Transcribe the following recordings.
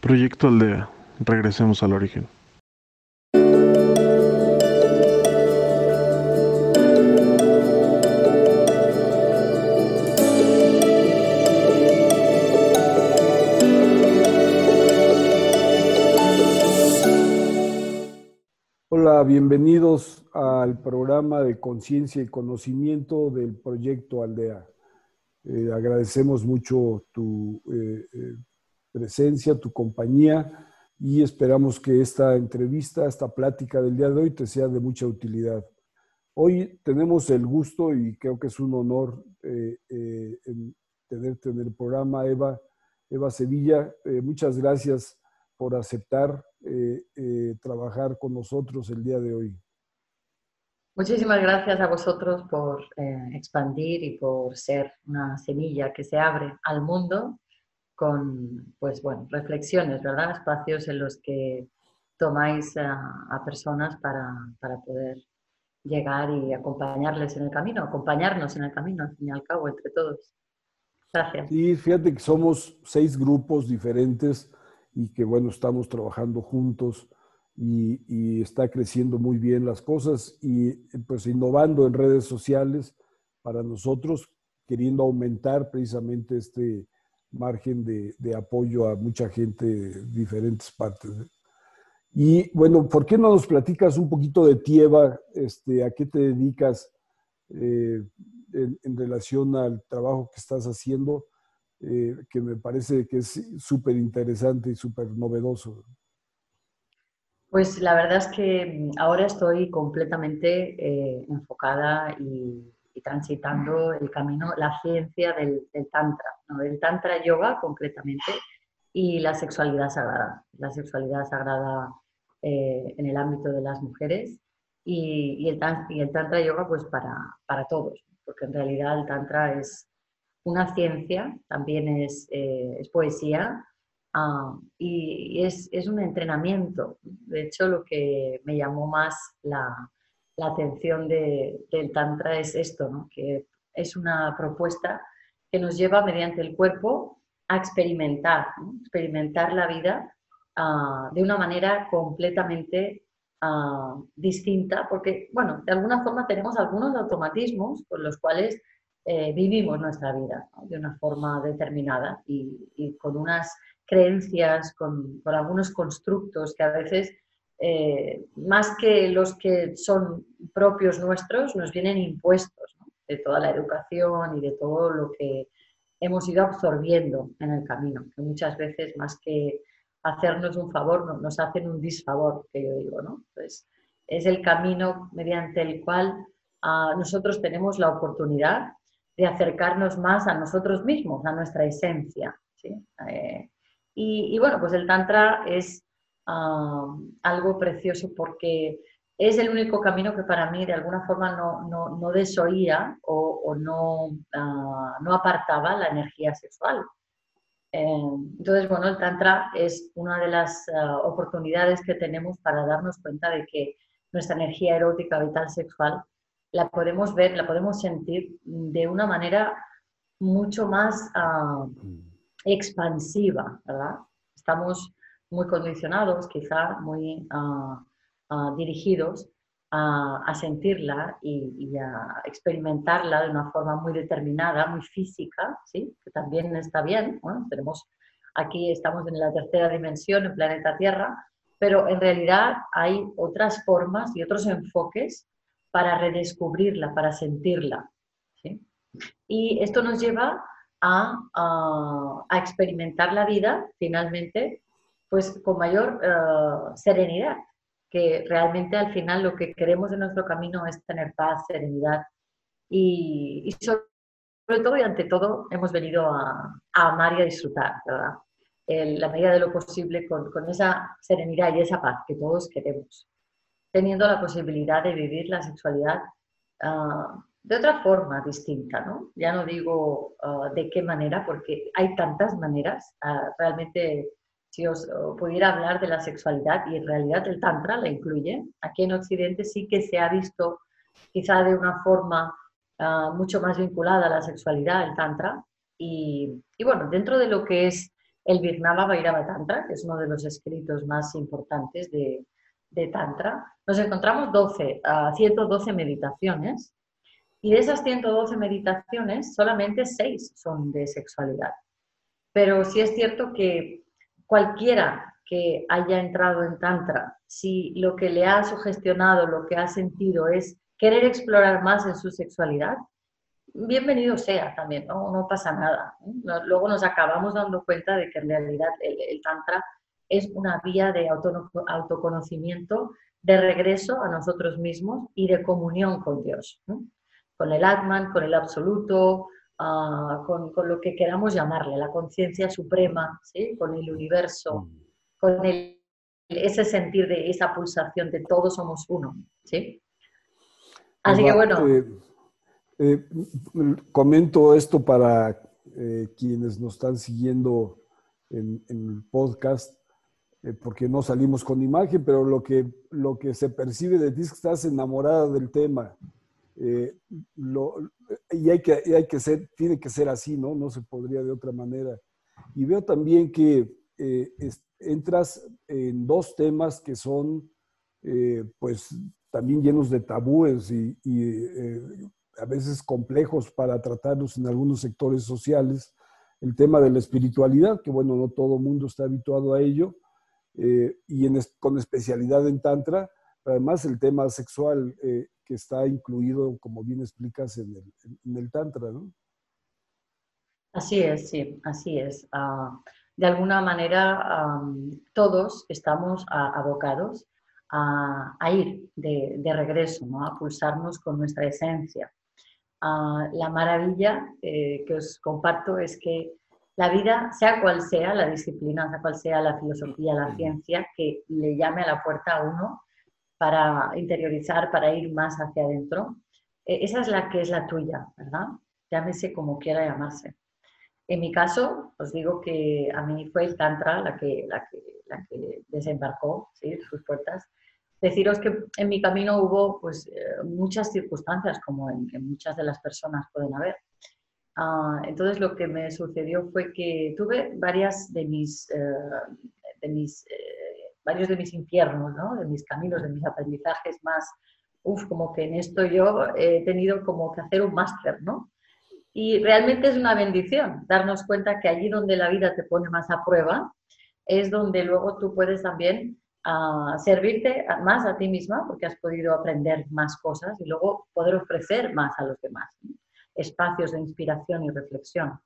Proyecto Aldea. Regresemos al origen. Hola, bienvenidos al programa de conciencia y conocimiento del proyecto Aldea. Eh, agradecemos mucho tu eh, eh, presencia, tu compañía y esperamos que esta entrevista, esta plática del día de hoy te sea de mucha utilidad. Hoy tenemos el gusto y creo que es un honor tenerte en el programa, Eva, Eva Sevilla. muchas gracias por aceptar trabajar con nosotros el día de hoy. Muchísimas gracias a vosotros por eh, expandir y por ser una semilla que se abre al mundo con, pues bueno, reflexiones, ¿verdad? Espacios en los que tomáis a, personas para, para, poder llegar y acompañarles en el camino, acompañarnos en el camino, al fin y al cabo, entre todos. Gracias. Y fíjate que somos seis grupos diferentes y que, bueno, estamos trabajando juntos y, está creciendo muy bien las cosas y pues innovando en redes sociales para nosotros, queriendo aumentar precisamente este margen de, apoyo a mucha gente de diferentes partes. Y bueno, ¿por qué no nos platicas un poquito de Tieva? Este, ¿A qué te dedicas eh, en, relación al trabajo que estás haciendo? Eh, que me parece que es súper interesante y súper novedoso. Pues la verdad es que ahora estoy completamente eh, enfocada y, transitando el camino, la ciencia del, Tantra, del Tantra Yoga concretamente y la sexualidad sagrada. La sexualidad sagrada eh, en el ámbito de las mujeres y, el, y el, Tantra Yoga pues para, para, todos, porque en realidad el Tantra es una ciencia, también es, eh, es poesía Ah, y es, es, un entrenamiento. De hecho, lo que me llamó más la, la atención de, del Tantra es esto, que es una propuesta que nos lleva mediante el cuerpo a experimentar, experimentar la vida uh, de una manera completamente uh, distinta, porque, bueno, de alguna forma tenemos algunos automatismos con los cuales eh, vivimos nuestra vida de una forma determinada y con unas creencias, con, algunos constructos que a veces, eh, más que los que son propios nuestros, nos vienen impuestos de toda la educación y de todo lo que hemos ido absorbiendo en el camino, que muchas veces más que hacernos un favor, nos hacen un disfavor, que yo digo, ¿no? Pues es el camino mediante el cual ah, nosotros tenemos la oportunidad de acercarnos más a nosotros mismos, a nuestra esencia. ¿sí? Eh, y, bueno, pues el Tantra es algo precioso porque es el único camino que para mí de alguna forma no, no, no desoía o, no, ah, no apartaba la energía sexual. Eh, entonces, bueno, el Tantra es una de las ah, oportunidades que tenemos para darnos cuenta de que nuestra energía erótica, vital, sexual, la podemos ver, la podemos sentir de una manera mucho más mm expansiva, ¿verdad? Estamos muy condicionados, quizá muy ah, ah, dirigidos a, sentirla y, a experimentarla de una forma muy determinada, muy física, ¿sí? que también está bien. tenemos, aquí estamos en la tercera dimensión, en planeta Tierra, pero en realidad hay otras formas y otros enfoques para redescubrirla, para sentirla. ¿sí? Y esto nos lleva a, experimentar la vida finalmente pues con mayor eh, serenidad, que realmente al final lo que queremos en nuestro camino es tener paz, serenidad y, sobre, todo y ante todo hemos venido a, amar y a disfrutar, ¿verdad? En la medida de lo posible con, esa serenidad y esa paz que todos queremos, teniendo la posibilidad de vivir la sexualidad ah, de otra forma distinta, ¿no? Ya no digo ah, de qué manera, porque hay tantas maneras. Realmente, si os pudiera hablar de la sexualidad, y en realidad el Tantra la incluye, aquí en Occidente sí que se ha visto quizá de una forma ah, mucho más vinculada a la sexualidad, el Tantra. Y, bueno, dentro de lo que es el Virnava Vairava Tantra, que es uno de los escritos más importantes de, de Tantra, nos encontramos 12, 112 meditaciones y de esas 112 meditaciones solamente 6 son de sexualidad. Pero sí es cierto que cualquiera que haya entrado en Tantra, si lo que le ha sugestionado, lo que ha sentido es querer explorar más en su sexualidad, bienvenido sea también, no, no pasa nada. Luego nos acabamos dando cuenta de que en realidad el, Tantra es una vía de autoconocimiento, de regreso a nosotros mismos y de comunión con Dios, con el Atman, con el absoluto, ah, con, con, lo que queramos llamarle, la conciencia suprema, ¿sí? con el universo, mm. con el, ese sentir de esa pulsación de todos somos uno. ¿sí? Así que bueno. Eh, eh, comento esto para eh, quienes nos están siguiendo en, el podcast, porque no salimos con imagen, pero lo que, lo que se percibe de ti es que estás enamorada del tema. Y hay que, ser, tiene que ser así, ¿no? No se podría de otra manera. Y veo también que entras en dos temas que son, pues, también llenos de tabúes y, eh, a veces complejos para tratarlos en algunos sectores sociales. El tema de la espiritualidad, que bueno, no todo mundo está habituado a ello, eh, y con especialidad en Tantra, además el tema sexual eh, que está incluido, como bien explicas, en el, Tantra, ¿no? Así es, sí, así es. Ah, de alguna manera, todos estamos abocados a, ir de, regreso, ¿no? a pulsarnos con nuestra esencia. Ah, la maravilla eh, que os comparto es que la vida, sea cual sea la disciplina, sea cual sea la filosofía, la ciencia, que le llame a la puerta a uno para interiorizar, para ir más hacia adentro, eh, esa es la que es la tuya, ¿verdad? Llámese como quiera llamarse. En mi caso, os digo que a mí fue el Tantra la que, la que, la que desembarcó ¿sí? sus puertas Deciros que en mi camino hubo pues, eh, muchas circunstancias, como en, muchas de las personas pueden haber. Ah, entonces lo que me sucedió fue que tuve varias de mis, eh, de mis eh, varios de mis infiernos, ¿no? de mis caminos, de mis aprendizajes más, uff, como que en esto yo he tenido como que hacer un máster, ¿no? Y realmente es una bendición darnos cuenta que allí donde la vida te pone más a prueba, es donde luego tú puedes también a servirte más a ti misma porque has podido aprender más cosas y luego poder ofrecer más a los demás, espacios de inspiración y reflexión.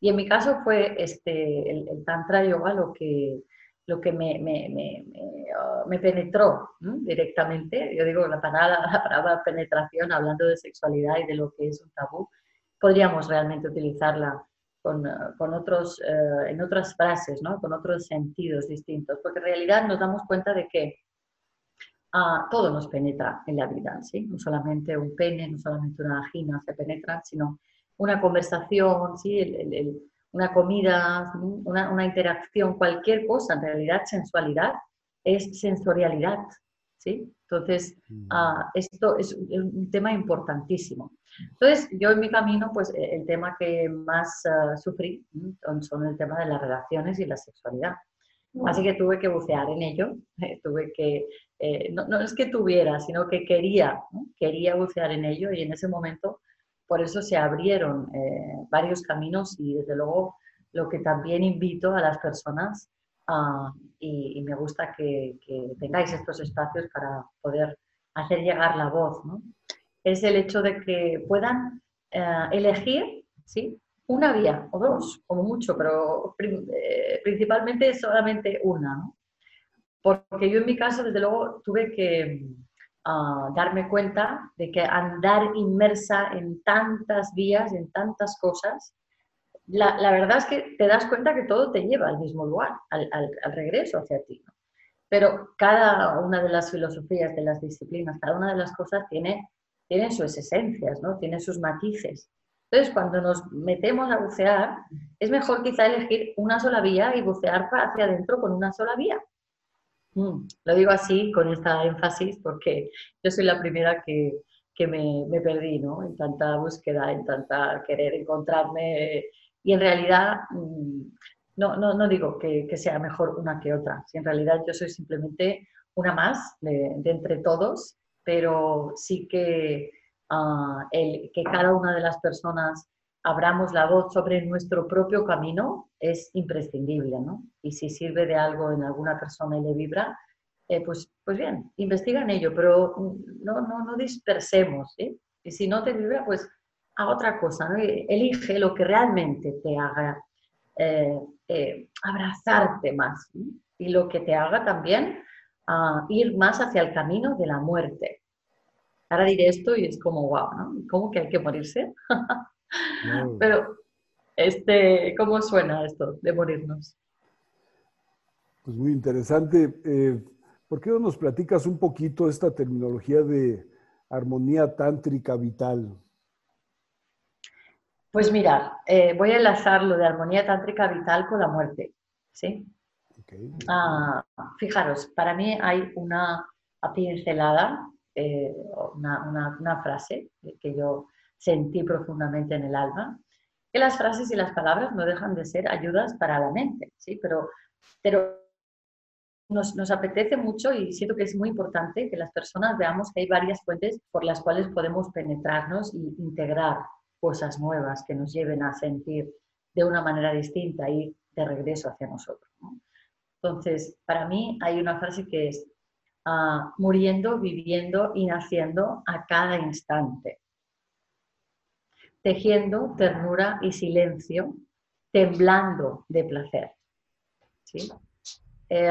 Y en mi caso fue este, el, Tantra Yoga lo que, lo que me, me, me, me penetró directamente. Yo digo la palabra, la palabra penetración, hablando de sexualidad y de lo que es un tabú, podríamos realmente utilizarla con, con otros, eh, en otras frases, ¿no? con otros sentidos distintos, porque en realidad nos damos cuenta de que ah, todo nos penetra en la vida, ¿sí? no solamente un pene, no solamente una vagina se penetra, sino una conversación, ¿sí? El, una comida, una, una, interacción, cualquier cosa, en realidad sensualidad es sensorialidad. ¿sí? Entonces, mm. ah, esto es un tema importantísimo. Entonces, yo en mi camino, pues e, el tema que más ah, sufrí son el tema de las relaciones y la sexualidad. Así que tuve que bucear en ello, tuve que, eh, no, es que tuviera, sino que quería, quería bucear en ello y en ese momento, por eso se abrieron eh, varios caminos y desde luego lo que también invito a las personas ah, y, me gusta que, tengáis estos espacios para poder hacer llegar la voz, ¿no? es el hecho de que puedan eh, elegir ¿sí? una vía o dos, como mucho, pero eh, principalmente solamente una. Porque yo en mi caso, desde luego, tuve que ah, darme cuenta de que andar inmersa en tantas vías, en tantas cosas, la, verdad es que te das cuenta que todo te lleva al mismo lugar, al, regreso hacia ti. Pero cada una de las filosofías, de las disciplinas, cada una de las cosas tiene tienen sus esencias, ¿no? Tienen sus matices. Entonces, cuando nos metemos a bucear, es mejor quizá elegir una sola vía y bucear hacia adentro con una sola vía. Mm, lo digo así, con esta énfasis, porque yo soy la primera que, que me, perdí, ¿no? En tanta búsqueda, en tanta querer encontrarme. Y en realidad, mm, no, no, no digo que, que, sea mejor una que otra, si en realidad yo soy simplemente una más de, entre todos, pero sí que, uh, el, que cada una de las personas abramos la voz sobre nuestro propio camino es imprescindible, ¿no? Y si sirve de algo en alguna persona y le vibra, eh, pues, pues bien, investiga en ello, pero no, no, no dispersemos, ¿sí? Y si no te vibra, pues a otra cosa, ¿no? Elige lo que realmente te haga eh, eh, abrazarte más y lo que te haga también uh, ir más hacia el camino de la muerte. Ahora diré esto y es como, wow, ¿no? ¿Cómo que hay que morirse? Pero, este, ¿cómo suena esto de morirnos? Pues muy interesante. Eh, ¿Por qué no nos platicas un poquito esta terminología de armonía tántrica vital? Pues mira, eh, voy a enlazar lo de armonía tántrica vital con la muerte. ¿sí? Ah, fijaros, para mí hay una pincelada, eh, una, una, frase que yo sentí profundamente en el alma, que las frases y las palabras no dejan de ser ayudas para la mente, ¿sí? pero, pero nos, nos, apetece mucho y siento que es muy importante que las personas veamos que hay varias fuentes por las cuales podemos penetrarnos e integrar cosas nuevas que nos lleven a sentir de una manera distinta y de regreso hacia nosotros. Entonces, para mí hay una frase que es uh, muriendo, viviendo y naciendo a cada instante. Tejiendo ternura y silencio, temblando de placer. ¿Sí? Eh,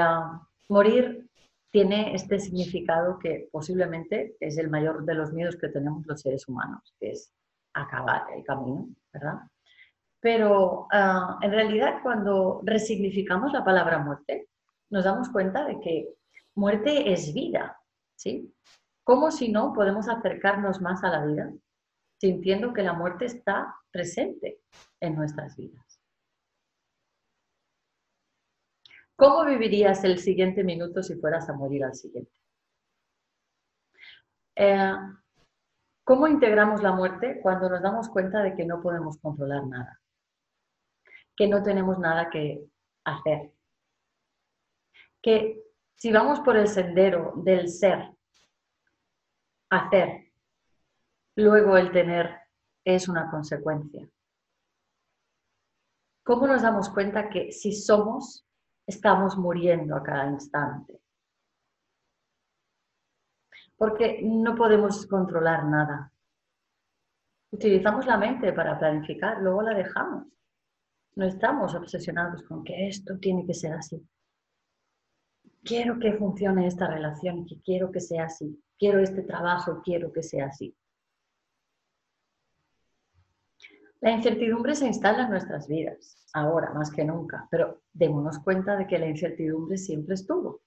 morir tiene este significado que posiblemente es el mayor de los miedos que tenemos los seres humanos, que es acabar el camino, ¿verdad? Pero ah, en realidad cuando resignificamos la palabra muerte, nos damos cuenta de que muerte es vida, ¿sí? ¿Cómo si no podemos acercarnos más a la vida sintiendo que la muerte está presente en nuestras vidas? ¿Cómo vivirías el siguiente minuto si fueras a morir al siguiente? Eh, ¿Cómo integramos la muerte cuando nos damos cuenta de que no podemos controlar nada? Que no tenemos nada que hacer. Que si vamos por el sendero del ser, hacer, luego el tener es una consecuencia. ¿Cómo nos damos cuenta que si somos, estamos muriendo a cada instante? porque no podemos controlar nada. Utilizamos la mente para planificar, luego la dejamos. No estamos obsesionados con que esto tiene que ser así. Quiero que funcione esta relación, que quiero que sea así. Quiero este trabajo, quiero que sea así. La incertidumbre se instala en nuestras vidas, ahora más que nunca, pero démonos cuenta de que la incertidumbre siempre estuvo.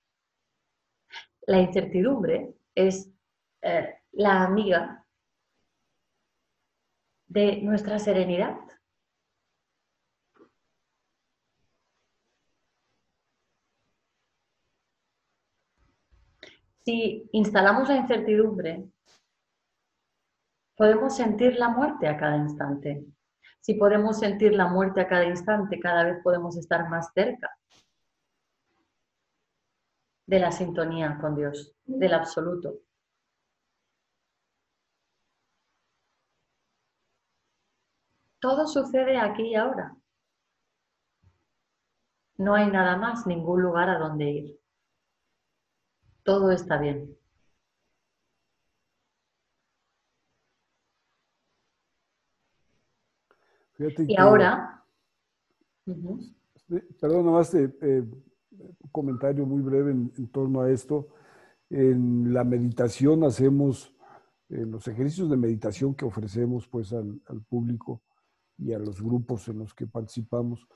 La incertidumbre es eh, la amiga de nuestra serenidad. Si instalamos la incertidumbre, podemos sentir la muerte a cada instante. Si podemos sentir la muerte a cada instante, cada vez podemos estar más cerca de la sintonía con Dios, del absoluto. Todo sucede aquí y ahora. No hay nada más, ningún lugar a donde ir. Todo está bien. Y ahora... Perdón, nomás eh, eh, un comentario muy breve en, torno a esto. En la meditación hacemos, en los ejercicios de meditación que ofrecemos pues al, público y a los grupos en los que participamos,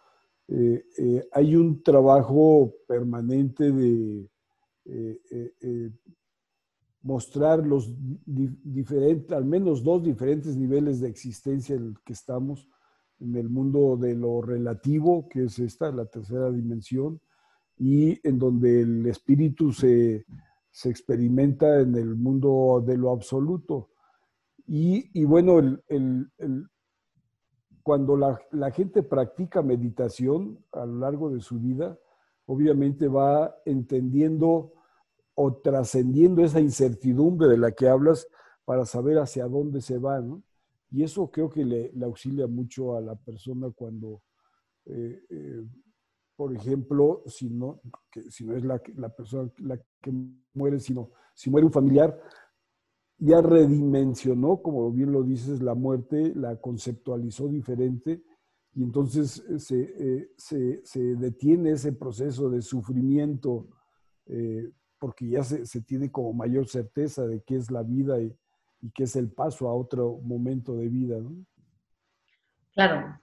eh, eh, hay un trabajo permanente de eh, mostrar los diferentes, al menos dos diferentes niveles de existencia en el que estamos, en el mundo de lo relativo, que es esta, la tercera dimensión, y en donde el espíritu se, experimenta en el mundo de lo absoluto. Y, bueno, el, cuando la, gente practica meditación a lo largo de su vida, obviamente va entendiendo o trascendiendo esa incertidumbre de la que hablas para saber hacia dónde se va, ¿no? Y eso creo que le, auxilia mucho a la persona cuando, eh, eh, por ejemplo, si no, si no es la, la, persona la que muere, sino si muere un familiar, ya redimensionó, como bien lo dices, la muerte, la conceptualizó diferente y entonces eh, se, se, detiene ese proceso de sufrimiento porque ya se, se, tiene como mayor certeza de qué es la vida y, y qué es el paso a otro momento de vida. ¿no? Claro,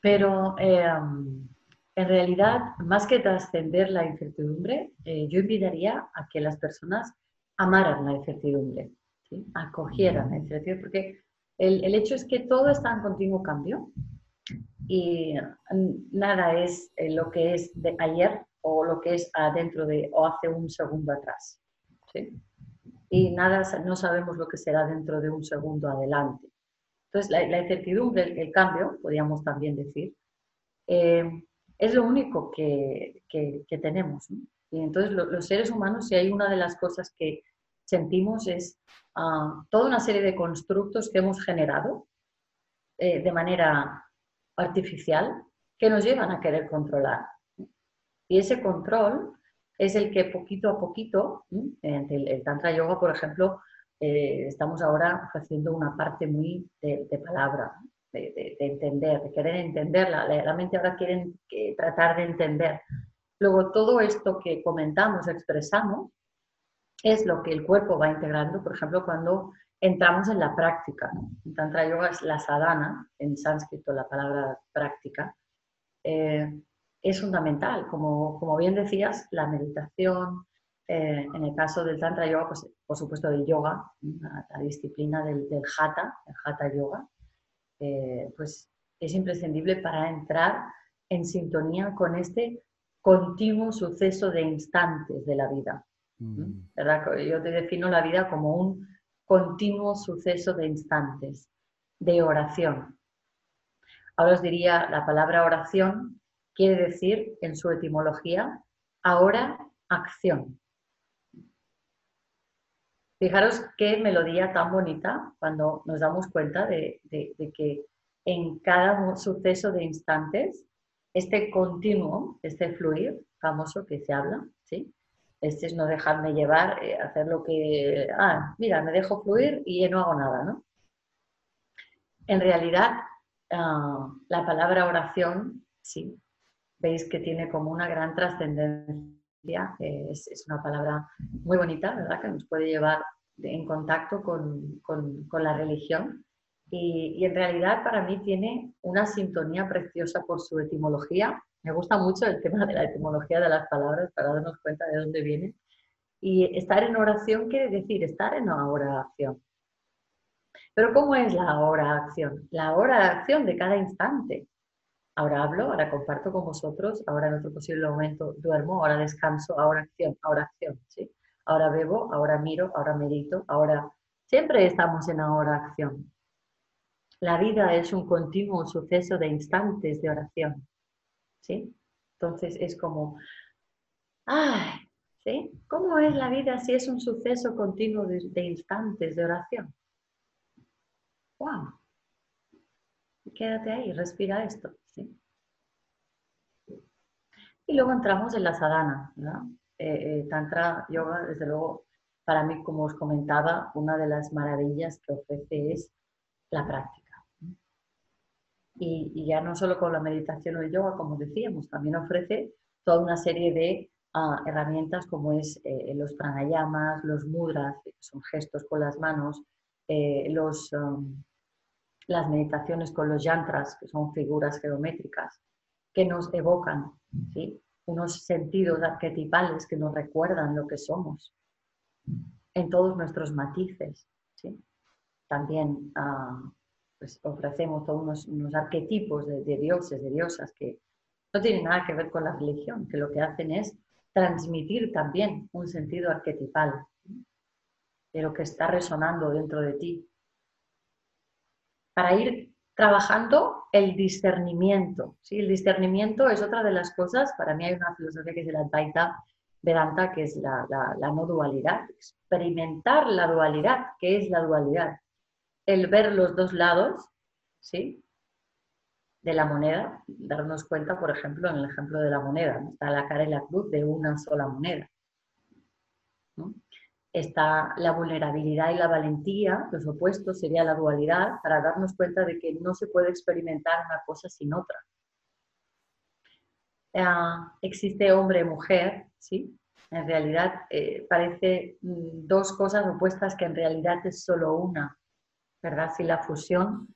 pero en realidad, más que trascender la incertidumbre, yo invitaría a que las personas amaran la incertidumbre acogieran la porque el, el, hecho es que todo está en continuo cambio y nada es eh, lo que es de ayer o lo que es adentro de o hace un segundo atrás. Y nada, no sabemos lo que será dentro de un segundo adelante. Entonces, la, incertidumbre, el, cambio, podríamos también decir, eh, es lo único que, que, tenemos. Y entonces, los seres humanos, si hay una de las cosas que sentimos es ah, toda una serie de constructos que hemos generado eh, de manera artificial que nos llevan a querer controlar. Y ese control es el que poquito a poquito, el, Tantra Yoga, por ejemplo, eh, estamos ahora haciendo una parte muy de, palabra, de, entender, de querer entenderla. La, mente ahora quiere tratar de entender. Luego, todo esto que comentamos, expresamos, es lo que el cuerpo va integrando, por ejemplo, cuando entramos en la práctica. En Tantra Yoga es la sadhana, en sánscrito la palabra práctica, eh, es fundamental. Como, como, bien decías, la meditación, eh, en el caso del Tantra Yoga, pues, por supuesto del yoga, la, disciplina del, del, Hatha, el Hatha Yoga, eh, pues es imprescindible para entrar en sintonía con este continuo suceso de instantes de la vida. Mm. ¿verdad? Yo te defino la vida como un continuo suceso de instantes, de oración. Ahora os diría, la palabra oración quiere decir en su etimología, ahora acción. Fijaros qué melodía tan bonita cuando nos damos cuenta de, que en cada suceso de instantes, este continuo, este fluir famoso que se habla, ¿sí? Este es no dejarme llevar, eh, hacer lo que, ah, mira, me dejo fluir y no hago nada, ¿no? En realidad, ah, la palabra oración, sí, veis que tiene como una gran trascendencia, es, una palabra muy bonita, ¿verdad? Que nos puede llevar en contacto con, la religión. Y, y, en realidad para mí tiene una sintonía preciosa por su etimología me gusta mucho el tema de la etimología de las palabras para darnos cuenta de dónde vienen. Y estar en oración quiere decir estar en oración. Pero ¿cómo es la oración? La oración de cada instante. Ahora hablo, ahora comparto con vosotros, ahora en otro posible momento duermo, ahora descanso, ahora acción, ahora acción. ¿sí? Ahora bebo, ahora miro, ahora medito, ahora... Siempre estamos en oración. La vida es un continuo suceso de instantes de oración. ¿sí? Entonces es como, ¡ay! ¿sí? ¿Cómo es la vida si es un suceso continuo de, instantes de oración? ¡Wow! Quédate ahí, respira esto. Y luego entramos en la sadhana. Eh, eh, tantra Yoga, desde luego, para mí, como os comentaba, una de las maravillas que ofrece es la práctica. Y, ya no solo con la meditación o el yoga, como decíamos, también ofrece toda una serie de ah, herramientas como es eh, los pranayamas, los mudras, que son gestos con las manos, los, um, las meditaciones con los yantras, que son figuras geométricas, que nos evocan ¿sí? unos sentidos arquetipales que nos recuerdan lo que somos en todos nuestros matices. ¿sí? También uh, pues ofrecemos todos unos, arquetipos de, dioses, de diosas, que no tienen nada que ver con la religión, que lo que hacen es transmitir también un sentido arquetipal de lo que está resonando dentro de ti. Para ir trabajando el discernimiento. ¿sí? El discernimiento es otra de las cosas, para mí hay una filosofía que es el Advaita Vedanta, que es la, la no dualidad, experimentar la dualidad. ¿Qué es la dualidad? El ver los dos lados, ¿sí? de la moneda, darnos cuenta, por ejemplo, en el ejemplo de la moneda, está la cara y la cruz de una sola moneda. Está la vulnerabilidad y la valentía, los opuestos sería la dualidad, para darnos cuenta de que no se puede experimentar una cosa sin otra. Ah, existe hombre mujer, ¿sí? En realidad eh, parece mm, dos cosas opuestas que en realidad es solo una, ¿verdad? Si la fusión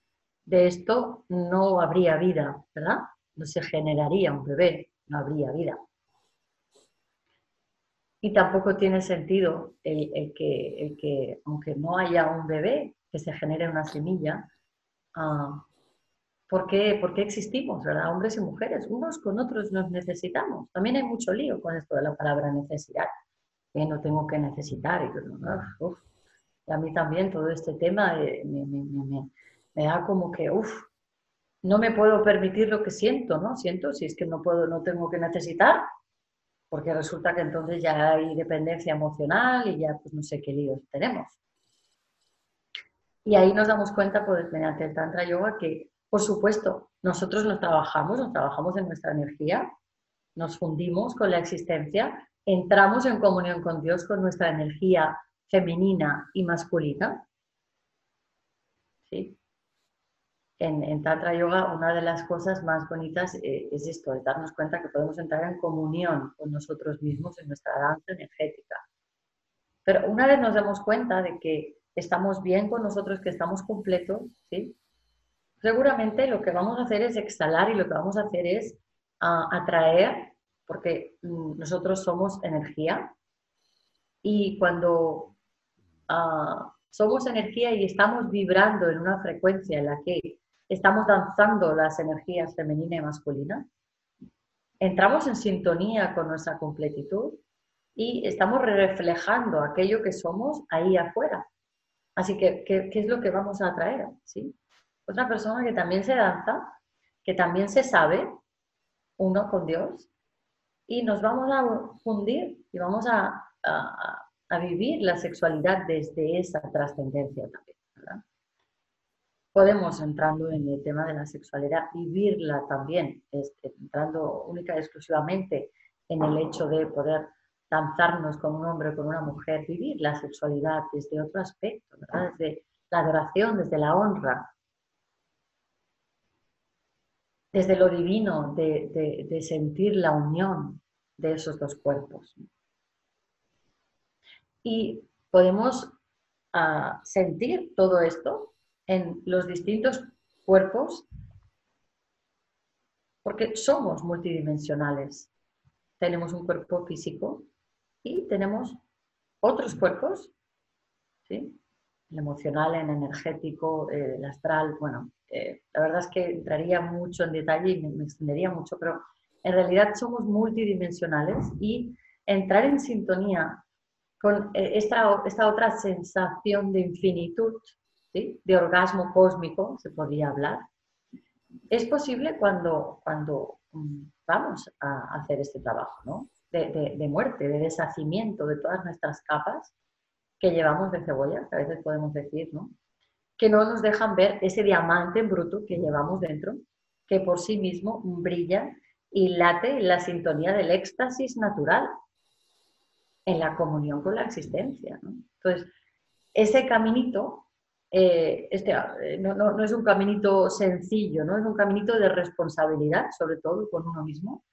de esto no habría vida, ¿verdad? No se generaría un bebé, no habría vida. Y tampoco tiene sentido el, que, que, aunque no haya un bebé, que se genere una semilla. Uh, ¿por, qué, existimos, verdad? Hombres y mujeres, unos con otros nos necesitamos. También hay mucho lío con esto de la palabra necesidad. Que no tengo que necesitar. Y, a mí también todo este tema eh, me, me da como que, uff, no me puedo permitir lo que siento, ¿no? Siento, si es que no puedo, no tengo que necesitar, porque resulta que entonces ya hay dependencia emocional y ya pues no sé qué líos tenemos. Y ahí nos damos cuenta, pues, mediante el Tantra Yoga, que, por supuesto, nosotros nos trabajamos, nos trabajamos en nuestra energía, nos fundimos con la existencia, entramos en comunión con Dios con nuestra energía femenina y masculina. ¿Sí? En, Tantra Yoga una de las cosas más bonitas eh, es esto, es darnos cuenta que podemos entrar en comunión con nosotros mismos en nuestra danza energética. Pero una vez nos damos cuenta de que estamos bien con nosotros, que estamos completos, ¿sí? seguramente lo que vamos a hacer es exhalar y lo que vamos a hacer es ah, atraer, porque mm, nosotros somos energía y cuando ah, somos energía y estamos vibrando en una frecuencia en la que estamos danzando las energías femenina y masculina, entramos en sintonía con nuestra completitud y estamos reflejando aquello que somos ahí afuera. Así que, ¿qué, es lo que vamos a atraer? ¿Sí? Otra persona que también se danza, que también se sabe, uno con Dios, y nos vamos a fundir y vamos a, a vivir la sexualidad desde esa trascendencia también. ¿verdad? Podemos, entrando en el tema de la sexualidad, vivirla también, este, entrando única y exclusivamente en el hecho de poder danzarnos con un hombre o con una mujer, vivir la sexualidad desde otro aspecto, desde la adoración, desde la honra, desde lo divino, de, sentir la unión de esos dos cuerpos. Y podemos ah, sentir todo esto en los distintos cuerpos porque somos multidimensionales. Tenemos un cuerpo físico y tenemos otros cuerpos, ¿sí? el emocional, el energético, el astral. Bueno, eh, la verdad es que entraría mucho en detalle y me, extendería mucho, pero en realidad somos multidimensionales y entrar en sintonía con eh, esta, esta otra sensación de infinitud de orgasmo cósmico, se podría hablar, es posible cuando, cuando mm, vamos a hacer este trabajo, ¿no? de, muerte, de deshacimiento de todas nuestras capas que llevamos de cebolla, que a veces podemos decir, ¿no? que no nos dejan ver ese diamante bruto que llevamos dentro, que por sí mismo brilla y late en la sintonía del éxtasis natural, en la comunión con la existencia. Entonces, ese caminito eh, este, eh, no, es un caminito sencillo, ¿no? es un caminito de responsabilidad, sobre todo con uno mismo,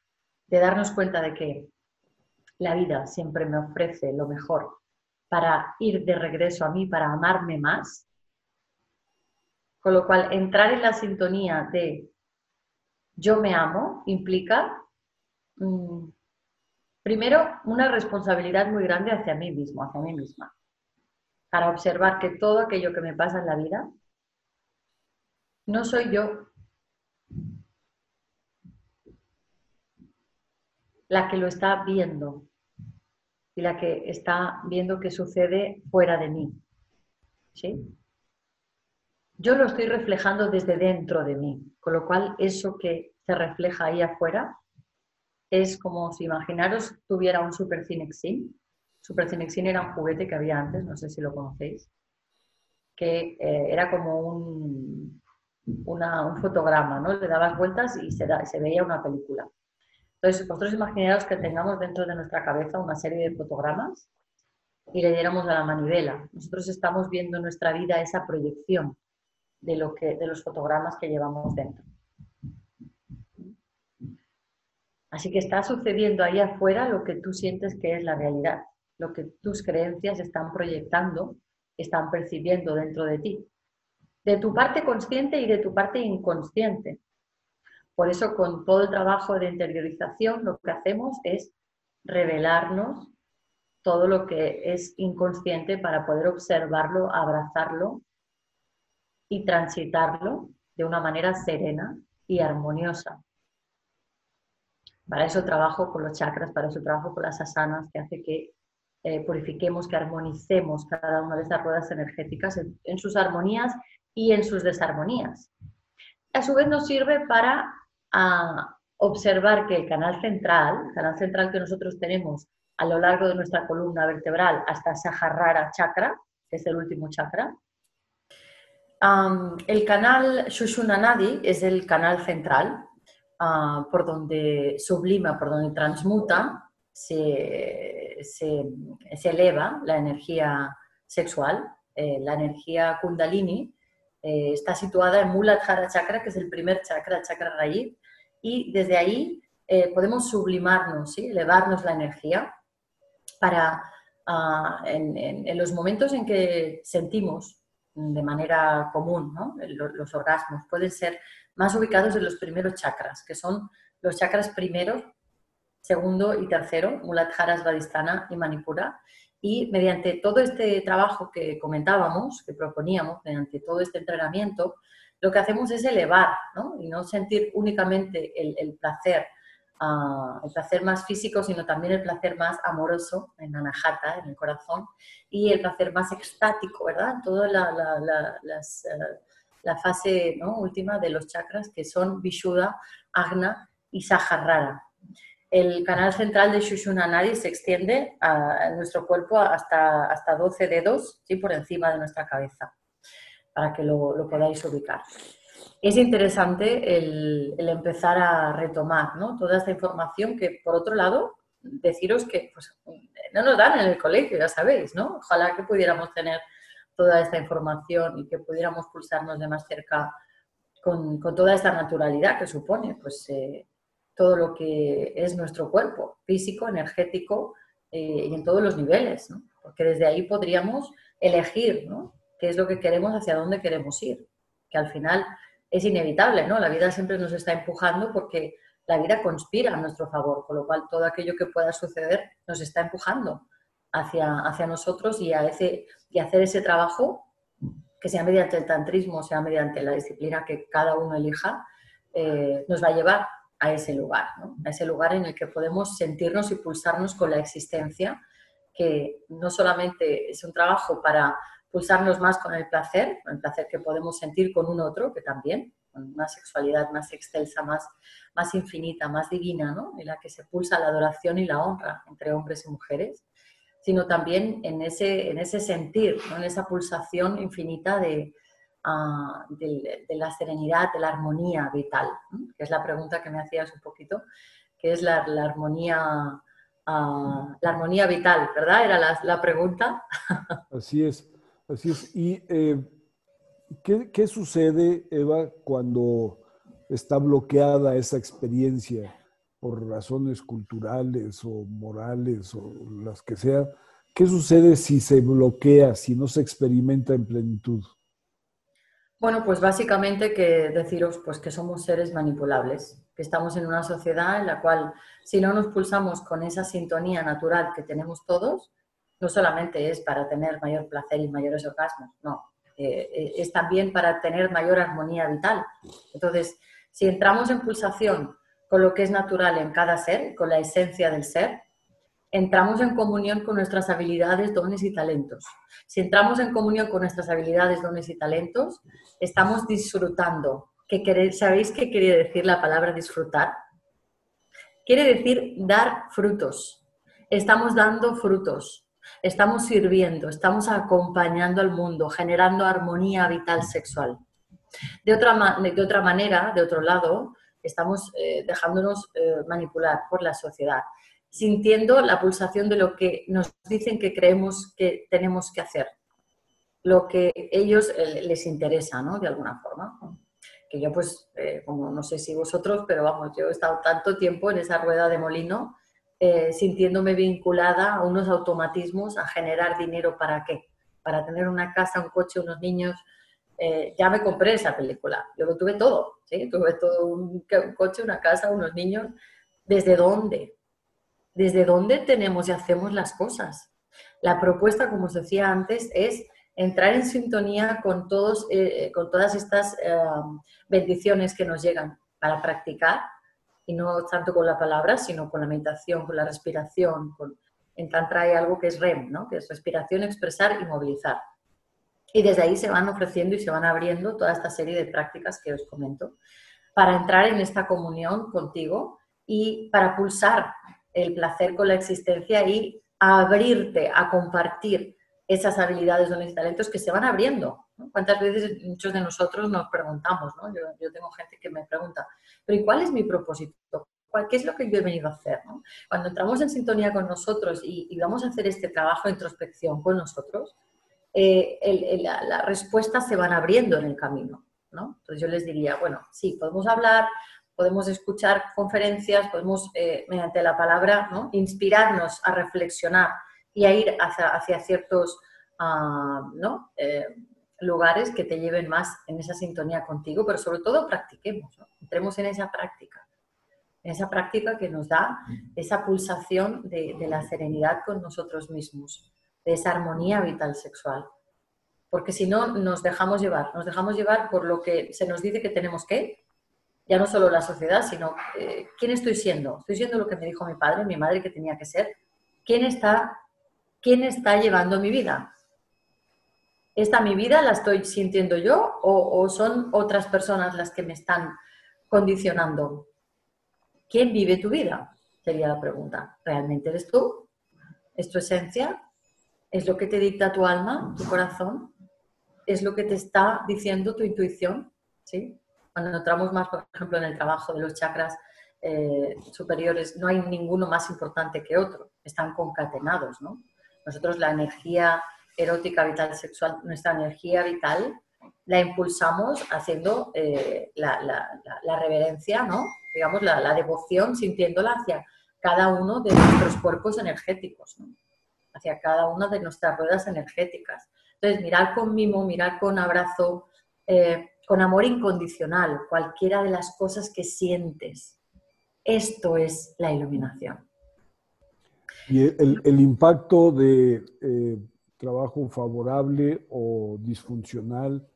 de darnos cuenta de que la vida siempre me ofrece lo mejor para ir de regreso a mí, para amarme más. Con lo cual, entrar en la sintonía de yo me amo implica, mm, primero, una responsabilidad muy grande hacia mí mismo, hacia mí misma para observar que todo aquello que me pasa en la vida no soy yo la que lo está viendo y la que está viendo qué sucede fuera de mí. ¿Sí? yo lo estoy reflejando desde dentro de mí, con lo cual eso que se refleja ahí afuera es como si imaginaros tuviera un Super Cinexin. Super Cinexin era un juguete que había antes, no sé si lo conocéis, que eh, era como un, un fotograma, ¿no? Le dabas vueltas y se, veía una película. Entonces, vosotros imaginaros que tengamos dentro de nuestra cabeza una serie de fotogramas y le diéramos a la manivela. Nosotros estamos viendo en nuestra vida esa proyección de, lo que, de los fotogramas que llevamos dentro. Así que está sucediendo ahí afuera lo que tú sientes que es la realidad, lo que tus creencias están proyectando, están percibiendo dentro de ti, de tu parte consciente y de tu parte inconsciente. Por eso con todo el trabajo de interiorización lo que hacemos es revelarnos todo lo que es inconsciente para poder observarlo, abrazarlo y transitarlo de una manera serena y armoniosa. Para eso trabajo con los chakras, para eso trabajo con las asanas, que hace que eh, purifiquemos, que armonicemos cada una de esas ruedas energéticas en, sus armonías y en sus desarmonías. A su vez nos sirve para ah, observar que el canal central, el canal central que nosotros tenemos a lo largo de nuestra columna vertebral hasta Saharrara chakra, es el último chakra, el canal Shushunanadi es el canal central ah, por donde sublima, por donde transmuta, se, eleva la energía sexual. Eh, la energía kundalini eh, está situada en Muladhara chakra, que es el primer chakra, el chakra raíz, y desde ahí eh, podemos sublimarnos, elevarnos la energía para ah, en los momentos en que sentimos de manera común, los, orgasmos pueden ser más ubicados en los primeros chakras, que son los chakras primero, segundo y tercero, Muladhara, Svadhisthana y Manipura. Y mediante todo este trabajo que comentábamos, que proponíamos, mediante todo este entrenamiento, lo que hacemos es elevar y no sentir únicamente el placer el placer más físico, sino también el placer más amoroso en Anahata, en el corazón, y el placer más extático, ¿verdad? Toda la, la eh, fase última de los chakras que son Vishuddha, Agna y Saharara. El canal central de Shushunanari se extiende a, nuestro cuerpo hasta, hasta 12 dedos, ¿sí? por encima de nuestra cabeza, para que lo, podáis ubicar es interesante el, empezar a retomar toda esta información que, por otro lado, deciros que pues, no nos dan en el colegio, ya sabéis, ¿no? Ojalá que pudiéramos tener toda esta información y que pudiéramos pulsarnos de más cerca con, toda esta naturalidad que supone pues, eh, todo lo que es nuestro cuerpo, físico, energético eh, y en todos los niveles. Porque desde ahí podríamos elegir ¿no? qué es lo que queremos, hacia dónde queremos ir, que al final es inevitable, ¿no? La vida siempre nos está empujando porque la vida conspira a nuestro favor, con lo cual todo aquello que pueda suceder nos está empujando hacia, hacia nosotros y, a ese, y hacer ese trabajo, que sea mediante el tantrismo, sea mediante la disciplina que cada uno elija, eh, nos va a llevar a ese lugar, a ese lugar en el que podemos sentirnos y pulsarnos con la existencia, que no solamente es un trabajo para pulsarnos más con el placer, el placer que podemos sentir con un otro, que también, con una sexualidad más excelsa, más, más infinita, más divina, ¿no? en la que se pulsa la adoración y la honra entre hombres y mujeres, sino también en ese, en ese sentir, en esa pulsación infinita de, ah, de, la serenidad, de la armonía vital, que es la pregunta que me hacías un poquito, que es la, armonía. Ah, la armonía vital, ¿verdad? Era la, la pregunta. Así es. Así es. ¿Y eh, ¿qué, sucede, Eva, cuando está bloqueada esa experiencia por razones culturales o morales o las que sea? ¿Qué sucede si se bloquea, si no se experimenta en plenitud? Bueno, pues básicamente que deciros pues que somos seres manipulables, que estamos en una sociedad en la cual si no nos pulsamos con esa sintonía natural que tenemos todos, no solamente es para tener mayor placer y mayores orgasmos, no, eh, eh, es también para tener mayor armonía vital. Entonces, si entramos en pulsación con lo que es natural en cada ser, con la esencia del ser, entramos en comunión con nuestras habilidades, dones y talentos. Si entramos en comunión con nuestras habilidades, dones y talentos, estamos disfrutando. ¿Qué ¿Sabéis qué quiere decir la palabra disfrutar? Quiere decir dar frutos. Estamos dando frutos. Estamos sirviendo, estamos acompañando al mundo, generando armonía vital sexual. De otra, de otra manera, de otro lado, estamos eh, dejándonos eh, manipular por la sociedad sintiendo la pulsación de lo que nos dicen que creemos que tenemos que hacer, lo que ellos eh, les interesa, ¿no? De alguna forma. Que yo, pues, eh, como no sé si vosotros, pero vamos, yo he estado tanto tiempo en esa rueda de molino, eh, sintiéndome vinculada a unos automatismos, a generar dinero para qué? Para tener una casa, un coche, unos niños. ya me compré esa película, yo lo tuve todo, ¿sí? Tuve todo un coche, una casa, unos niños. ¿Desde dónde? Desde dónde tenemos y hacemos las cosas. La propuesta, como os decía antes, es entrar en sintonía con, todos, eh, con todas estas eh, bendiciones que nos llegan para practicar, y no tanto con la palabra, sino con la meditación, con la respiración. Con... En Tantra hay algo que es REM, ¿no? que es respiración, expresar y movilizar. Y desde ahí se van ofreciendo y se van abriendo toda esta serie de prácticas que os comento para entrar en esta comunión contigo y para pulsar el placer con la existencia y abrirte a compartir esas habilidades, dones y talentos que se van abriendo. ¿Cuántas veces muchos de nosotros nos preguntamos? ¿no? Yo, tengo gente que me pregunta, ¿pero ¿y cuál es mi propósito? ¿Qué es lo que yo he venido a hacer? Cuando entramos en sintonía con nosotros y, vamos a hacer este trabajo de introspección con nosotros, eh, las respuestas se van abriendo en el camino. ¿no? Entonces yo les diría, bueno, sí, podemos hablar, podemos escuchar conferencias, podemos, eh, mediante la palabra, inspirarnos a reflexionar y a ir hacia, ciertos ah, eh, lugares que te lleven más en esa sintonía contigo, pero sobre todo practiquemos, entremos en esa práctica, en esa práctica que nos da esa pulsación de, de la serenidad con nosotros mismos, de esa armonía vital sexual. Porque si no, nos dejamos llevar, nos dejamos llevar por lo que se nos dice que tenemos que, ya no solo la sociedad, sino eh, quién estoy siendo. Estoy siendo lo que me dijo mi padre, mi madre que tenía que ser. ¿Quién está, quién está llevando mi vida? ¿Esta mi vida la estoy sintiendo yo o, o son otras personas las que me están condicionando? ¿Quién vive tu vida? Sería la pregunta. ¿Realmente eres tú? ¿Es tu esencia? ¿Es lo que te dicta tu alma, tu corazón? ¿Es lo que te está diciendo tu intuición? ¿Sí? Cuando entramos más, por ejemplo, en el trabajo de los chakras eh, superiores, no hay ninguno más importante que otro, están concatenados, ¿no? Nosotros la energía erótica, vital, sexual, nuestra energía vital, la impulsamos haciendo eh, la, reverencia, ¿no? Digamos, la, devoción, sintiéndola hacia cada uno de nuestros cuerpos energéticos, hacia cada una de nuestras ruedas energéticas. Entonces, mirar con mimo, mirar con abrazo, eh, con amor incondicional, cualquiera de las cosas que sientes. Esto es la iluminación. Y el, impacto de eh, trabajo favorable o disfuncional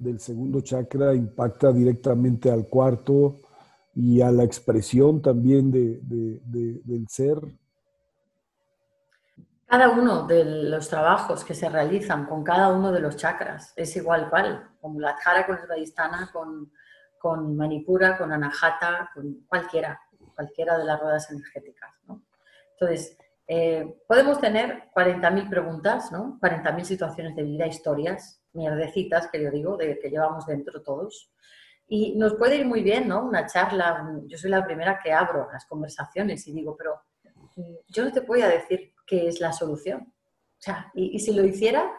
del segundo chakra impacta directamente al cuarto y a la expresión también del ser cada uno de los trabajos que se realizan con cada uno de los chakras es igual cual, como la Adhara con Svadhisthana, con, con Manipura, con Anahata, con cualquiera, cualquiera de las ruedas energéticas. Entonces, eh, podemos tener 40.000 preguntas, ¿no? 40.000 situaciones de vida, historias, mierdecitas que yo digo, de que llevamos dentro todos. Y nos puede ir muy bien, ¿no? Una charla, yo soy la primera que abro las conversaciones y digo, pero mm, yo no te voy a decir que es la solución. O sea, y, si lo hiciera,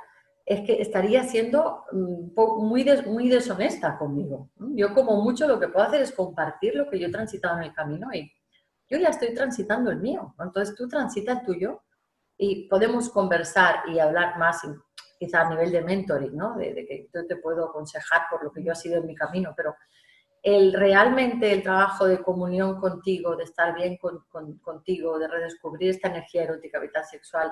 es que estaría siendo mm, muy, muy deshonesta conmigo. Yo como mucho lo que puedo hacer es compartir lo que yo he transitado en el camino y yo ya estoy transitando el mío. Entonces tú transita el tuyo y podemos conversar y hablar más, quizá a nivel de mentoring, ¿no? de, que yo te puedo aconsejar por lo que yo ha sido en mi camino, pero el realmente el trabajo de comunión contigo, de estar bien contigo, de redescubrir esta energía erótica, vital, sexual,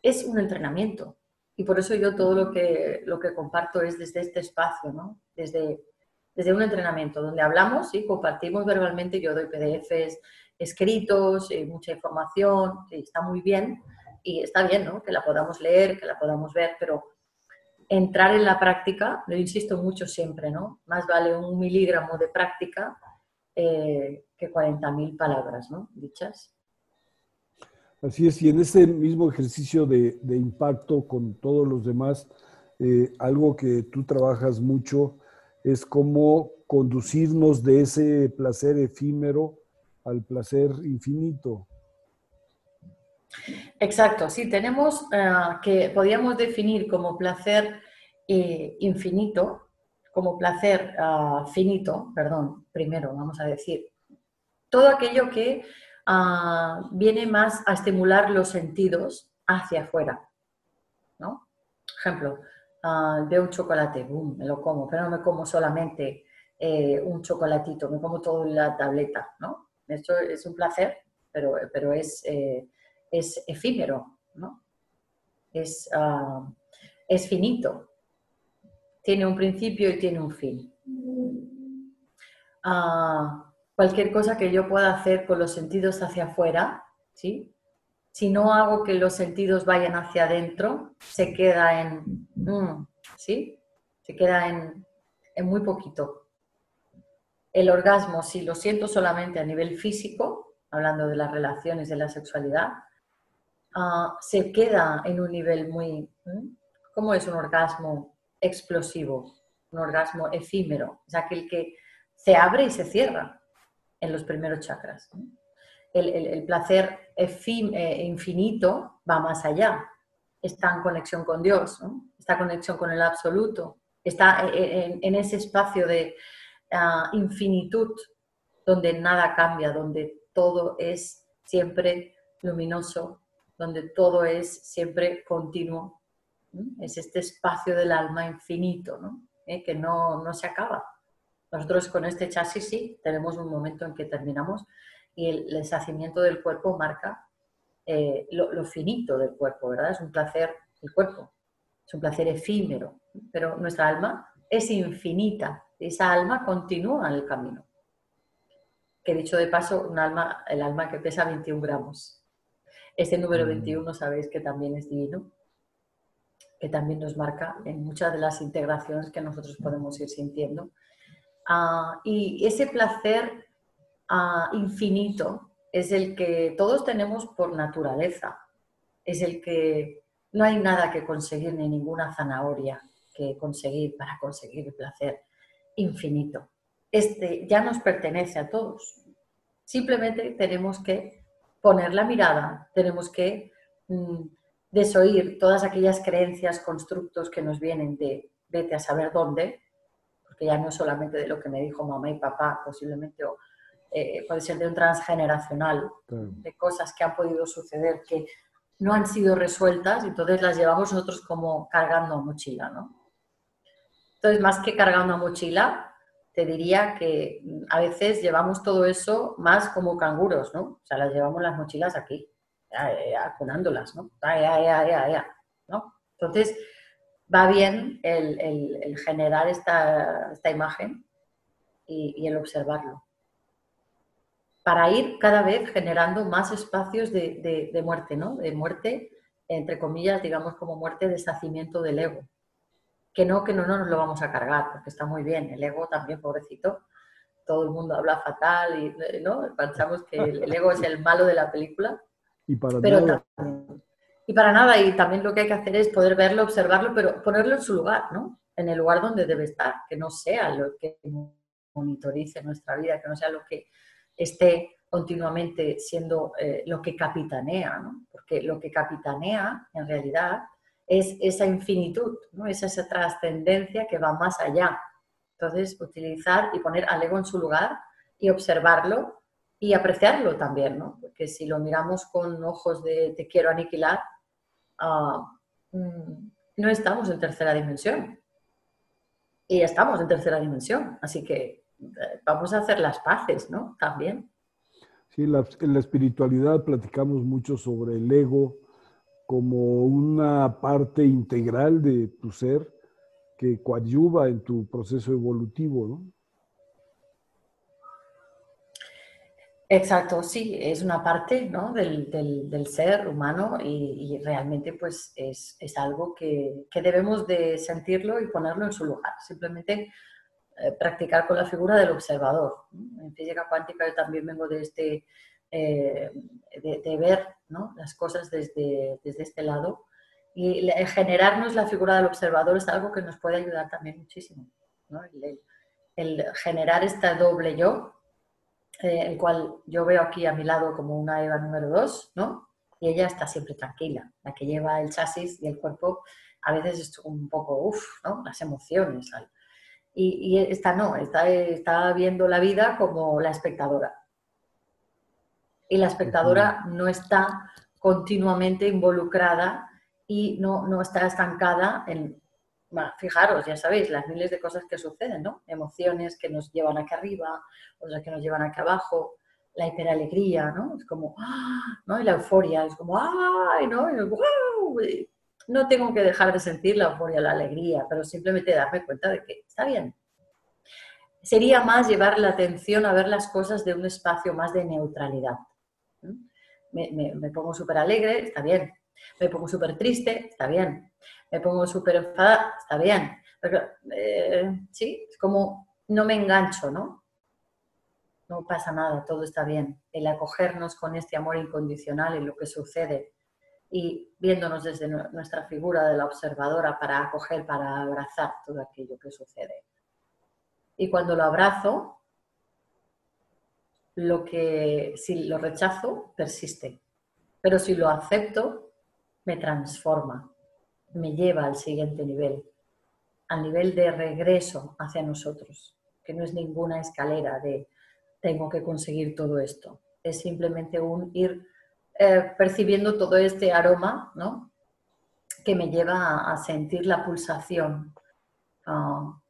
es un entrenamiento. Y por eso yo todo lo que, lo que comparto es desde este espacio, ¿no? desde, desde un entrenamiento donde hablamos y compartimos verbalmente, yo doy PDFs, escritos, y mucha información, está muy bien y está bien, ¿no? Que la podamos leer, que la podamos ver, pero entrar en la práctica, lo insisto mucho siempre, ¿no? Más vale un miligramo de práctica eh, que 40.000 palabras, ¿no? Dichas. Así es, y en ese mismo ejercicio de, impacto con todos los demás, eh, algo que tú trabajas mucho es cómo conducirnos de ese placer efímero al placer infinito. Exacto, sí, tenemos eh, que podríamos definir como placer eh, infinito, como placer ah, finito, perdón, primero vamos a decir, todo aquello que viene más a estimular los sentidos hacia afuera, ¿no? Ejemplo, veo un chocolate, boom, me lo como, pero no me como solamente eh, un chocolatito, me como toda la tableta, ¿no? Esto es un placer, pero, pero es es efímero, ¿no? Es, ah, es finito. Tiene un principio y tiene un fin. Ah, cualquier cosa que yo pueda hacer con los sentidos hacia afuera, ¿sí? Si no hago que los sentidos vayan hacia adentro, se queda en, mm, ¿sí? Se queda en, en muy poquito. El orgasmo, si lo siento solamente a nivel físico, hablando de las relaciones, de la sexualidad, Ah, se queda en un nivel muy... ¿Cómo es un orgasmo explosivo? Un orgasmo efímero. Es aquel que se abre y se cierra en los primeros chakras. El, placer eh, infinito va más allá. Está en conexión con Dios, está en conexión con el absoluto, está en, ese espacio de ah, infinitud donde nada cambia, donde todo es siempre luminoso, donde todo es siempre continuo. Es este espacio del alma infinito, ¿Eh? que no, no, se acaba. Nosotros con este chasis sí tenemos un momento en que terminamos y el deshacimiento del cuerpo marca eh, lo, finito del cuerpo, ¿verdad? Es un placer, el cuerpo, es un placer efímero, pero nuestra alma es infinita, esa alma continúa en el camino. Que dicho de paso, un alma, el alma que pesa 21 gramos. Este número 21 mm. sabéis que también es divino, que también nos marca en muchas de las integraciones que nosotros podemos ir sintiendo. Ah, y ese placer ah, infinito es el que todos tenemos por naturaleza, es el que no hay nada que conseguir ni ninguna zanahoria que conseguir para conseguir el placer infinito. Este ya nos pertenece a todos. Simplemente tenemos que poner la mirada, tenemos que mm, desoír todas aquellas creencias, constructos que nos vienen de vete a saber dónde, porque ya no es solamente de lo que me dijo mamá y papá, posiblemente eh, puede ser de un transgeneracional, de cosas que han podido suceder que no han sido resueltas entonces las llevamos nosotros como cargando a mochila, ¿no? Entonces, más que cargando a mochila, te diría que mm, a veces llevamos todo eso más como canguros, ¿no? O sea, las llevamos las mochilas aquí, acunándolas, ¿no? ¿no? Entonces, va bien el, generar esta, imagen y, el observarlo. Para ir cada vez generando más espacios de, de muerte, ¿no? De muerte, entre comillas, digamos como muerte, deshacimiento del ego que no, que no, no nos lo vamos a cargar, porque está muy bien. El ego también, pobrecito, todo el mundo habla fatal y ¿no? pensamos que el ego es el malo de la película. Y para pero nada. y para nada, y también lo que hay que hacer es poder verlo, observarlo, pero ponerlo en su lugar, ¿no? En el lugar donde debe estar, que no sea lo que monitorice nuestra vida, que no sea lo que esté continuamente siendo eh, lo que capitanea, ¿no? Porque lo que capitanea, en realidad, es esa infinitud, es esa trascendencia que va más allá. Entonces, utilizar y poner al ego en su lugar y observarlo y apreciarlo también, ¿no? Porque si lo miramos con ojos de te quiero aniquilar, ah, mm, no estamos en tercera dimensión. Y estamos en tercera dimensión, así que eh, vamos a hacer las paces, ¿no? También. Sí, en la espiritualidad platicamos mucho sobre el ego, como una parte integral de tu ser que coadyuva en tu proceso evolutivo, ¿no? Exacto, sí, es una parte ¿no? del, del, ser humano y, realmente pues es, es algo que, que, debemos de sentirlo y ponerlo en su lugar. Simplemente eh, practicar con la figura del observador. En física cuántica yo también vengo de, este, eh, de, de, ver ¿no? las cosas desde, desde este lado y generarnos la figura del observador es algo que nos puede ayudar también muchísimo. ¿no? El, el, generar esta doble yo eh, el cual yo veo aquí a mi lado como una Eva número dos, ¿no? Y ella está siempre tranquila, la que lleva el chasis y el cuerpo a veces es un poco, uff, ¿no? Las emociones. Y, y, esta no, está, está viendo la vida como la espectadora. Y la espectadora no está continuamente involucrada y no, no está estancada en, fijaros, ya sabéis, las miles de cosas que suceden, ¿no? Emociones que nos llevan aquí arriba, otras que nos llevan aquí abajo, la hiperalegría, ¿no? Es como, ¡ah! ¿no? Y la euforia, es como, ¡ay! ¿no? No tengo que dejar de sentir la euforia, la alegría, pero simplemente darme cuenta de que está bien. Sería más llevar la atención a ver las cosas de un espacio más de neutralidad. Me, pongo súper alegre, está bien. Me pongo súper triste, está bien me pongo súper enfadada, está bien. Pero, eh, sí, es como no me engancho, ¿no? No pasa nada, todo está bien. El acogernos con este amor incondicional en lo que sucede y viéndonos desde nuestra figura de la observadora para acoger, para abrazar todo aquello que sucede. Y cuando lo abrazo, lo que si lo rechazo persiste, pero si lo acepto me transforma, me lleva al siguiente nivel, al nivel de regreso hacia nosotros, que no es ninguna escalera de tengo que conseguir todo esto, es simplemente un ir eh, percibiendo todo este aroma, ¿no? Que me lleva a, sentir la pulsación ah,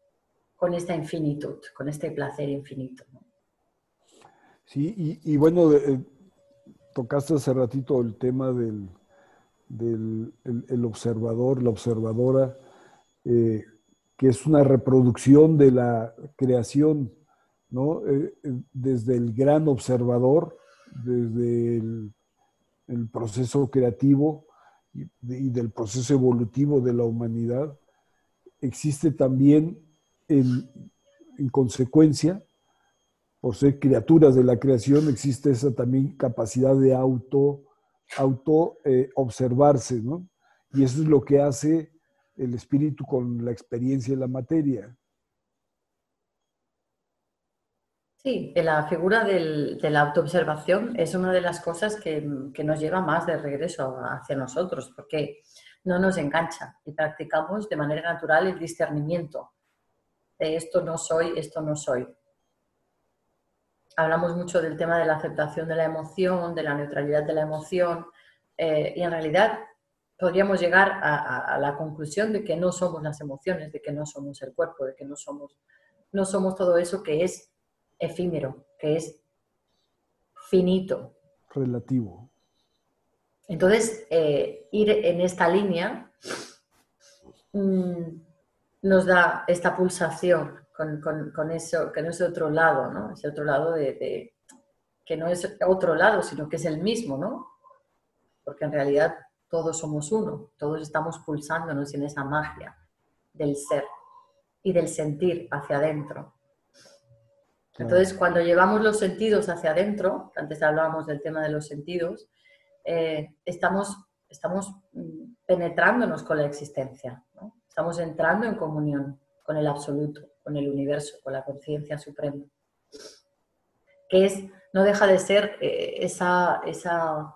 con esta infinitud, con este placer infinito. Sí, y, bueno, eh, tocaste hace ratito el tema del, el, observador, la observadora, eh, que es una reproducción de la creación, ¿no? Eh, desde el gran observador, desde el, proceso creativo y, del proceso evolutivo de la humanidad, existe también en consecuencia, por ser criaturas de la creación, existe esa también capacidad de auto eh, observarse, ¿no? Y eso es lo que hace el espíritu con la experiencia y la materia. Sí, la figura de la autoobservación es una de las cosas que, que, nos lleva más de regreso hacia nosotros, porque no nos engancha y practicamos de manera natural el discernimiento de esto no soy, esto no soy hablamos mucho del tema de la aceptación de la emoción, de la neutralidad de la emoción, eh, y en realidad podríamos llegar a, la conclusión de que no somos las emociones, de que no somos el cuerpo, de que no somos, no somos todo eso que es efímero, que es finito. Relativo. Entonces, eh, ir en esta línea mm, nos da esta pulsación con, eso, que no es otro lado, ¿no? Ese otro lado de, que no es otro lado, sino que es el mismo, ¿no? Porque en realidad todos somos uno, todos estamos pulsándonos en esa magia del ser y del sentir hacia adentro. Entonces, cuando llevamos los sentidos hacia adentro, antes hablábamos del tema de los sentidos, eh, estamos, estamos mm, penetrándonos con la existencia, ¿no? estamos entrando en comunión con el absoluto con el universo, con la conciencia suprema. Que es, no deja de ser eh, esa, esa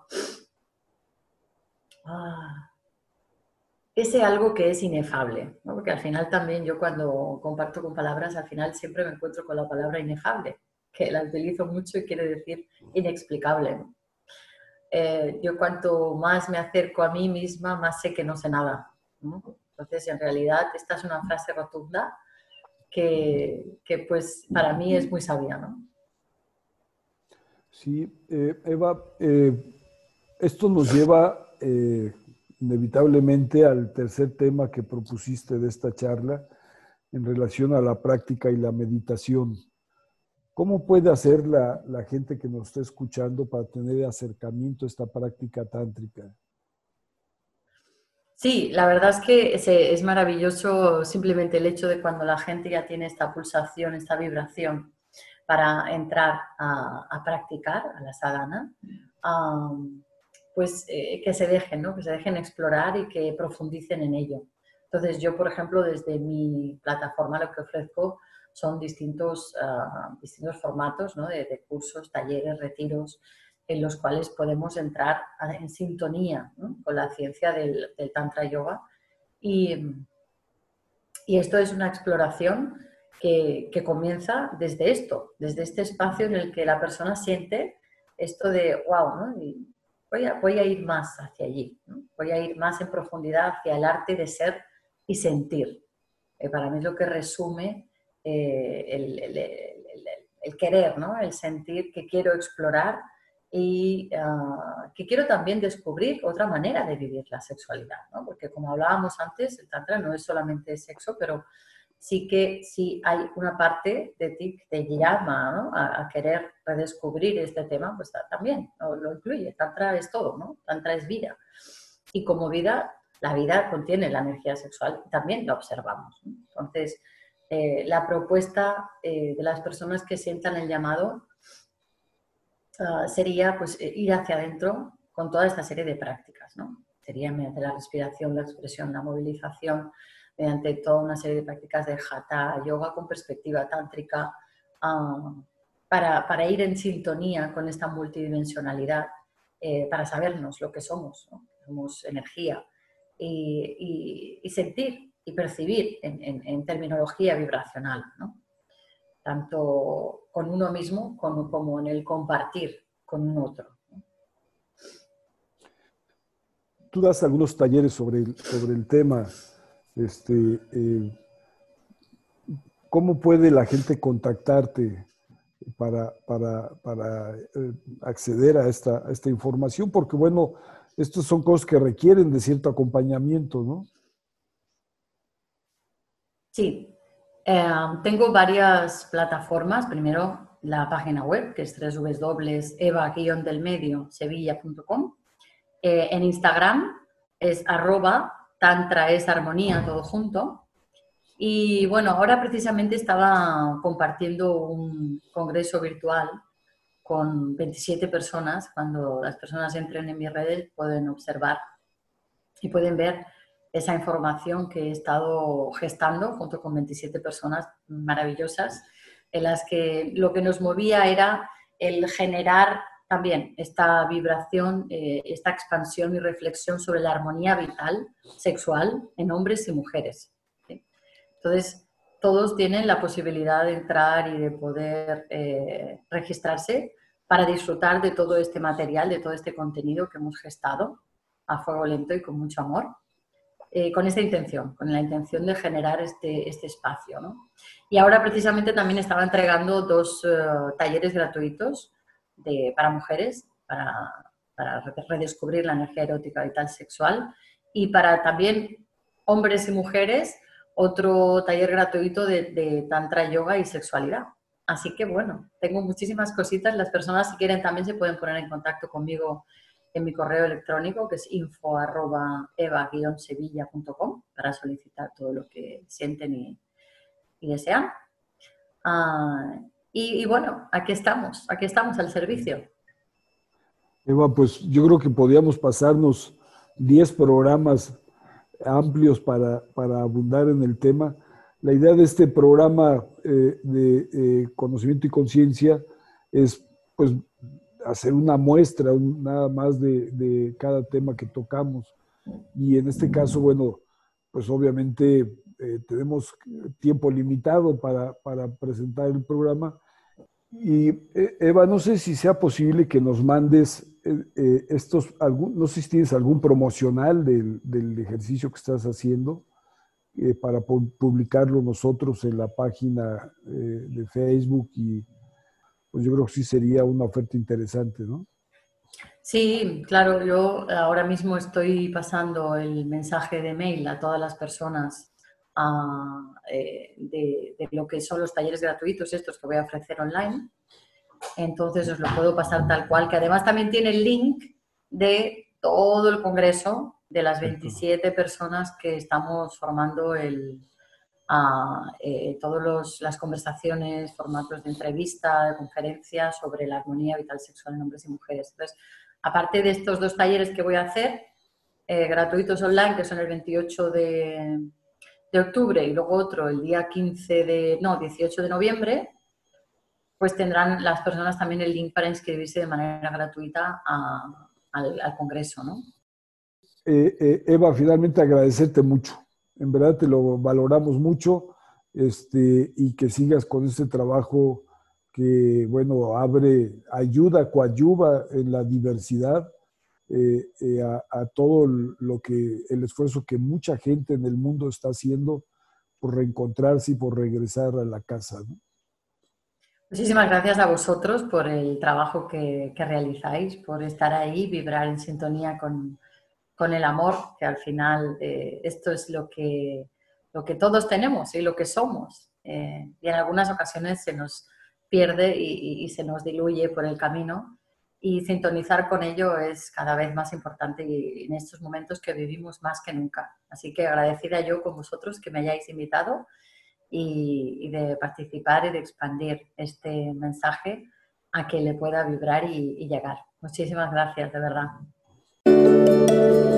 ah, ese algo que es inefable, porque al final también yo cuando comparto con palabras, al final siempre me encuentro con la palabra inefable, que la utilizo mucho y quiere decir inexplicable. Eh, yo cuanto más me acerco a mí misma, más sé que no sé nada. Entonces, en realidad, esta es una frase rotunda que, pues para mí es muy sabia, ¿no? Sí, eh, Eva, eh, esto nos lleva eh, inevitablemente al tercer tema que propusiste de esta charla en relación a la práctica y la meditación. ¿Cómo puede hacer la, la gente que nos está escuchando para tener acercamiento a esta práctica tántrica? Sí, la verdad es que es, maravilloso simplemente el hecho de cuando la gente ya tiene esta pulsación, esta vibración para entrar a, practicar a la sadhana, pues eh, que se dejen, ¿no? que se dejen explorar y que profundicen en ello. Entonces yo, por ejemplo, desde mi plataforma lo que ofrezco son distintos, ah, distintos formatos de cursos, talleres, retiros, en los cuales podemos entrar en sintonía con la ciencia del, Tantra Yoga. Y, y, esto es una exploración que, que, comienza desde esto, desde este espacio en el que la persona siente esto de, wow, voy, a, voy, a, ir más hacia allí, voy a ir más en profundidad hacia el arte de ser y sentir. Eh, para mí es lo que resume eh, el, el, el, querer, ¿no? el sentir que quiero explorar y ah, que quiero también descubrir otra manera de vivir la sexualidad, ¿no? porque como hablábamos antes, el tantra no es solamente sexo, pero sí que sí hay una parte de ti que te llama a, querer redescubrir este tema, pues también lo, incluye. Tantra es todo, ¿no? Tantra es vida. Y como vida, la vida contiene la energía sexual también la observamos. Entonces, eh, la propuesta eh, de las personas que sientan el llamado Ah, sería pues, eh, ir hacia adentro con toda esta serie de prácticas. ¿no? Sería mediante la respiración, la expresión, la movilización, mediante toda una serie de prácticas de hatha, yoga con perspectiva tántrica, ah, para, para, ir en sintonía con esta multidimensionalidad, eh, para sabernos lo que somos. Somos energía y, y, sentir y percibir en, en terminología vibracional. ¿no? Tanto con uno mismo como, en el compartir con un otro. Tú das algunos talleres sobre el, sobre el tema. Este, eh, ¿Cómo puede la gente contactarte para, para, eh, acceder a esta, a esta información? Porque, bueno, estas son cosas que requieren de cierto acompañamiento, ¿no? Sí, Em, tengo varias plataformas. Primero, la página web, que es www.eva-delmedio-sevilla.com. Eh, en Instagram es arroba tantra es armonía, todo junto. Y bueno, ahora precisamente estaba compartiendo un congreso virtual con 27 personas. Cuando las personas entren en mis redes pueden observar y pueden ver esa información que he estado gestando junto con 27 personas maravillosas, en las que lo que nos movía era el generar también esta vibración, eh, esta expansión y reflexión sobre la armonía vital sexual en hombres y mujeres. Entonces, todos tienen la posibilidad de entrar y de poder eh, registrarse para disfrutar de todo este material, de todo este contenido que hemos gestado a fuego lento y con mucho amor. Eh, con esta intención, con la intención de generar este, este espacio. ¿no? Y ahora precisamente también estaba entregando dos eh, talleres gratuitos de, para mujeres, para, para, redescubrir la energía erótica vital sexual, y para también hombres y mujeres, otro taller gratuito de, de tantra, yoga y sexualidad. Así que bueno, tengo muchísimas cositas. Las personas si quieren también se pueden poner en contacto conmigo en mi correo electrónico que es info sevillacom para solicitar todo lo que sienten y, desean. Ah, y, bueno, aquí estamos, aquí estamos al servicio. Eva, pues yo creo que podíamos pasarnos 10 programas amplios para, abundar en el tema. La idea de este programa eh, de eh, conocimiento y conciencia es pues hacer una muestra nada más de, cada tema que tocamos. Y en este caso, bueno, pues obviamente eh, tenemos tiempo limitado para, presentar el programa. Y eh, Eva, no sé si sea posible que nos mandes eh, estos, algún, no sé si tienes algún promocional del, del ejercicio que estás haciendo para publicarlo nosotros en la página de Facebook y, pues yo creo que sí sería una oferta interesante, ¿no? Sí, claro, yo ahora mismo estoy pasando el mensaje de mail a todas las personas eh, de, lo que son los talleres gratuitos estos que voy a ofrecer online. Entonces os lo puedo pasar tal cual, que además también tiene el link de todo el congreso de las 27 personas que estamos formando el, eh, todas las conversaciones, formatos de entrevista, de conferencia sobre la armonía vital sexual en hombres y mujeres. Entonces, aparte de estos dos talleres que voy a hacer, eh, gratuitos online, que son el 28 de, de, octubre y luego otro el día 15 de, no, 18 de noviembre, pues tendrán las personas también el link para inscribirse de manera gratuita al, al, congreso, ¿no? Eh, Eva, finalmente agradecerte mucho en verdad te lo valoramos mucho este, y que sigas con este trabajo que, bueno, abre, ayuda, coadyuva en la diversidad eh, eh, a, todo lo que, el esfuerzo que mucha gente en el mundo está haciendo por reencontrarse y por regresar a la casa. Muchísimas gracias a vosotros por el trabajo que, que realizáis, por estar ahí, vibrar en sintonía con, con el amor, que al final eh, esto es lo que, lo que todos tenemos y lo que somos. Eh, y en algunas ocasiones se nos pierde y, se nos diluye por el camino y sintonizar con ello es cada vez más importante y en estos momentos que vivimos más que nunca. Así que agradecida yo con vosotros que me hayáis invitado y, de participar y de expandir este mensaje a que le pueda vibrar y, y llegar. Muchísimas gracias, de verdad. うん。